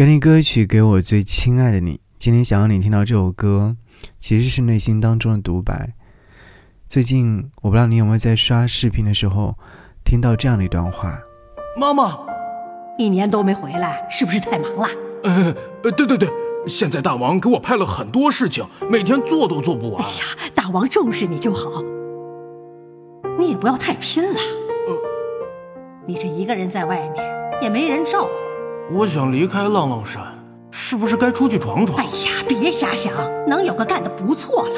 给你歌曲，给我最亲爱的你。今天想要你听到这首歌，其实是内心当中的独白。最近我不知道你有没有在刷视频的时候听到这样的一段话：妈妈，一年都没回来，是不是太忙了？呃呃，对对对，现在大王给我派了很多事情，每天做都做不完。哎呀，大王重视你就好，你也不要太拼了。呃，你这一个人在外面，也没人照顾。我想离开浪浪山，是不是该出去闯闯？哎呀，别瞎想，能有个干的不错了。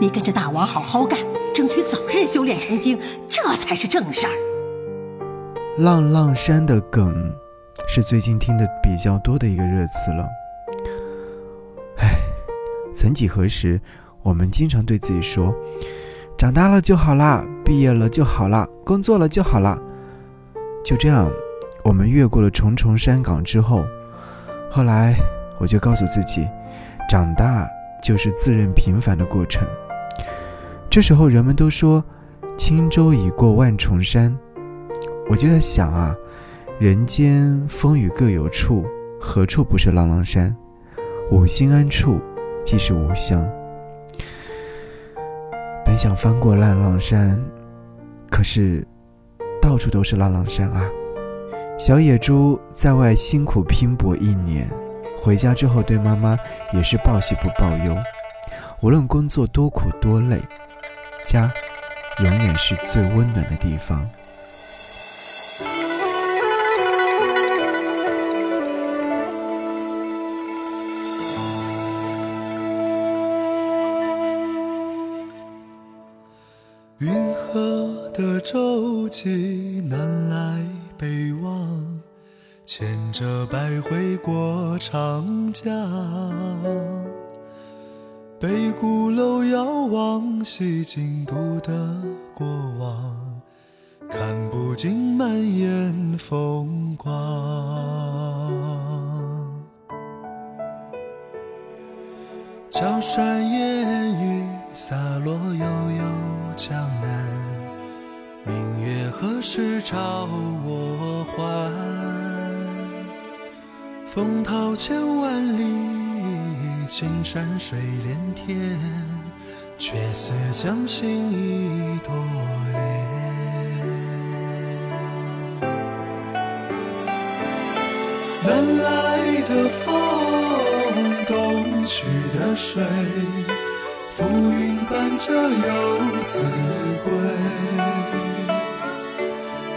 你跟着大王好好干，争取早日修炼成精，这才是正事儿。浪浪山的梗，是最近听的比较多的一个热词了。唉，曾几何时，我们经常对自己说：“长大了就好啦，毕业了就好啦，工作了就好啦。”就这样。我们越过了重重山岗之后，后来我就告诉自己，长大就是自认平凡的过程。这时候人们都说轻舟已过万重山，我就在想啊，人间风雨各有处，何处不是浪浪山？吾心安处即是吾乡。本想翻过浪浪山，可是到处都是浪浪山啊。小野猪在外辛苦拼搏一年，回家之后对妈妈也是报喜不报忧。无论工作多苦多累，家永远是最温暖的地方。云河的舟楫南来。北望，牵着百回过长江。北鼓楼遥望西京都的过往，看不尽满眼风光。江山烟雨洒落悠悠江南。月何时照我还？风涛千万里，青山水连天，却似将心一朵莲。南来的风，东去的水，浮云伴着游子归。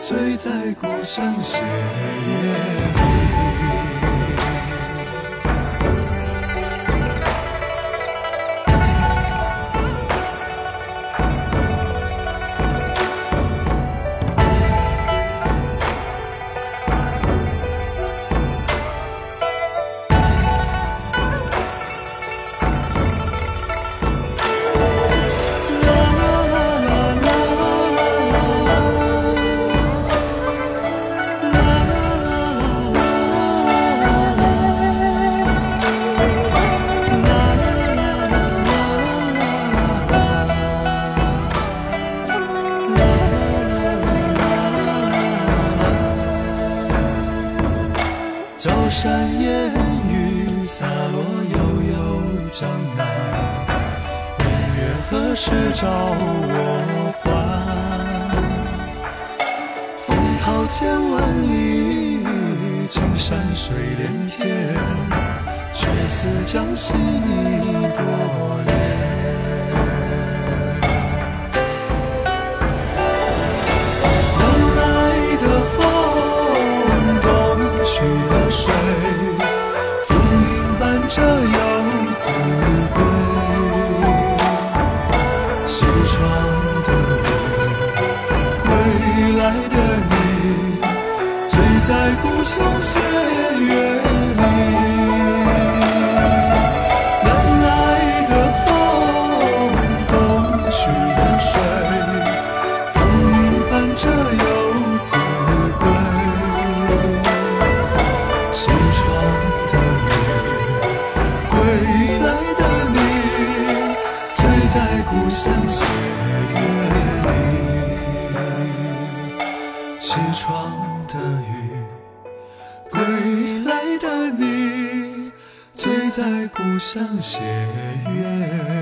醉在故乡斜月山烟雨洒落悠悠江南，明月何时照我还？风涛千万里，青山水连天，却似江心一朵水，浮云伴着游子归。西窗的你，归来的你，醉在故乡斜月。故乡斜月里，西窗的雨，归来的你，醉在故乡斜月里。